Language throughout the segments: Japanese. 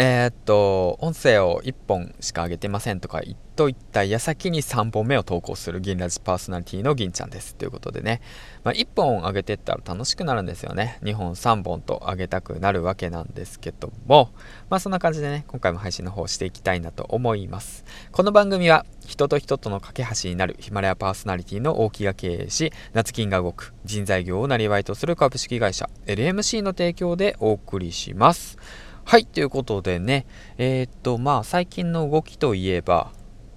えー、っと、音声を1本しか上げてませんとか言っといた矢先に3本目を投稿する銀ラジパーソナリティの銀ちゃんです。ということでね、まあ、1本上げてったら楽しくなるんですよね。2本3本と上げたくなるわけなんですけども、まあそんな感じでね、今回も配信の方していきたいなと思います。この番組は人と人との架け橋になるヒマラヤパーソナリティの大木が経営し、夏金が動く人材業をなりわいとする株式会社 LMC の提供でお送りします。はい、ということでね、えー、っと、まあ、最近の動きといえば、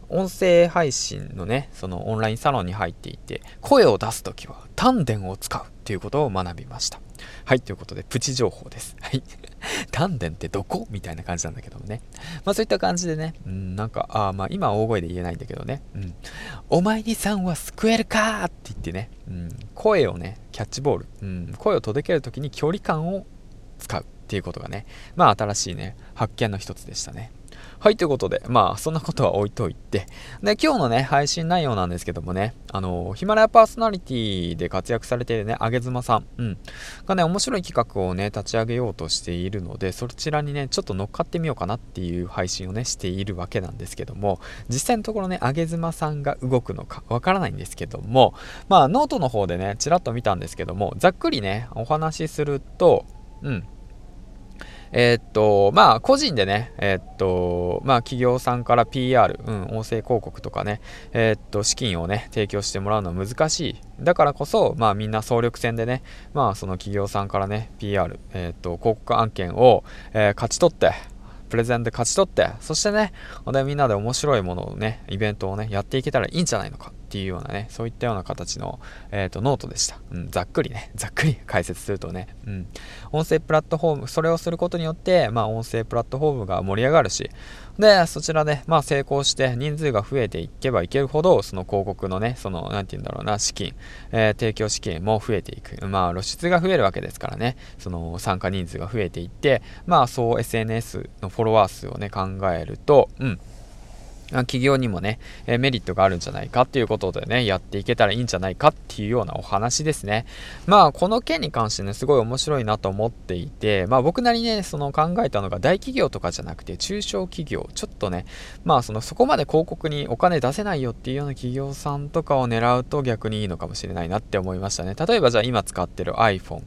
音声配信のね、そのオンラインサロンに入っていて、声を出すときは丹田を使うということを学びました。はい、ということで、プチ情報です。はい。丹田ってどこ？みたいな感じなんだけどもね。まあそういった感じでね、うん、なんか、あまあ今大声で言えないんだけどね、うん、お前にさんは救えるか？って言ってね、うん、声をね、キャッチボール、うん、声を届けるときに距離感を使う。ていうことがね、まあ新しいね、発見の一つでしたね。はい、ということで、まあ、そんなことは置いといて、で、今日のね、配信内容なんですけどもね、あの、ヒマラヤパーソナリティで活躍されているね、あげずまさん、うん、がね、面白い企画をね、立ち上げようとしているので、そちらにね、ちょっと乗っかってみようかなっていう配信をね、しているわけなんですけども、実際のところね、あげずまさんが動くのかわからないんですけども、まあ、ノートの方でね、ちらっと見たんですけども、ざっくりね、お話しすると、うん、えー、っと、まあ、個人でね、えー、っと、まあ、企業さんから PR、うん、音声広告とかね、えー、っと、資金をね、提供してもらうのは難しい。だからこそ、まあ、みんな総力戦でね、まあ、その企業さんからね、PR、えっと、広告案件を、え勝ち取って、プレゼンで勝ち取って、そしてね、でみんなで面白いものをね、イベントをね、やっていけたらいいんじゃないのか。っていうようなね、そういったような形の、えーと、ノートでした、うん。ざっくりね、ざっくり解説するとね、うん、音声プラットフォーム、それをすることによって、まあ、音声プラットフォームが盛り上がるし、で、そちらで、まあ、成功して人数が増えていけばいけるほど、その広告のね、その、なんて言うんだろうな、資金、えー、提供資金も増えていく。まあ、露出が増えるわけですからね、その参加人数が増えていって、まあ、そう SNS のフォロワー数をね、考えると、うん、企業にもね、えメリットがあるんじゃないかっていうことでね、やっていけたらいいんじゃないかっていうようなお話ですね。まあ、この件に関してね、すごい面白いなと思っていて、まあ僕なりね、その考えたのが大企業とかじゃなくて中小企業、ちょっとね、まあそのそこまで広告にお金出せないよっていうような企業さんとかを狙うと逆にいいのかもしれないなって思いましたね。例えばじゃあ今使ってる iPhone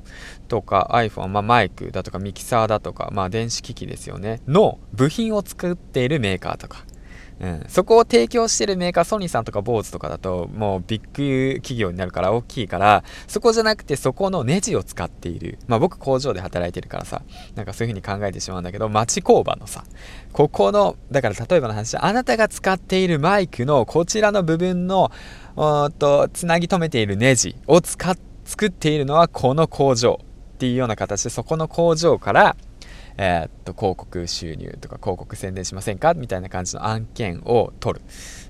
とか iPhone、まあマイクだとかミキサーだとか、まあ電子機器ですよね、の部品を作っているメーカーとか、うん、そこを提供してるメーカー、ソニーさんとかボーズとかだと、もうビッグ企業になるから大きいから、そこじゃなくてそこのネジを使っている。まあ僕工場で働いてるからさ、なんかそういう風に考えてしまうんだけど、町工場のさ、ここの、だから例えばの話、あなたが使っているマイクのこちらの部分の、おっと、つなぎ止めているネジを使っ、作っているのはこの工場っていうような形で、そこの工場から、えー、っと広告収入とか広告宣伝しませんか？みたいな感じの案件を取る、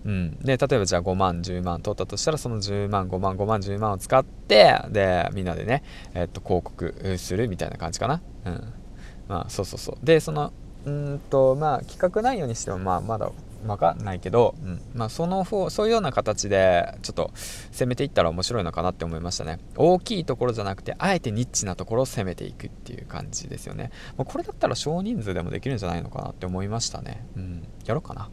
うん、で例えばじゃあ5万10万取ったとしたらその10万5万5万10万を使ってでみんなでね、えー、っと広告するみたいな感じかな、うん、まあそうそうそう。でそのうんとまあ企画内容にしてもまあまだわかんないけど、うん。まあ、その方そういうような形でちょっと攻めていったら面白いのかなって思いましたね。大きいところじゃなくてあえてニッチなところを攻めていくっていう感じですよね、ま、これだったら少人数でもできるんじゃないのかなって思いましたね。うん。やろうかな。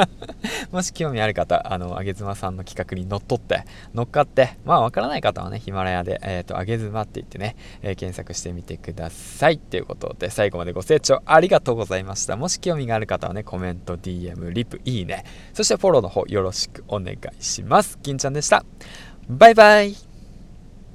もし興味ある方、あの、あげずまさんの企画にのっとって、乗っかって、まあ、わからない方はね、ヒマラヤで、えっ、ー、と、あげずまって言ってね、えー、検索してみてください。ということで、最後までご清聴ありがとうございました。もし興味がある方はね、コメント、DM、リプ、いいね、そしてフォローの方よろしくお願いします。銀ちゃんでした。バイバイ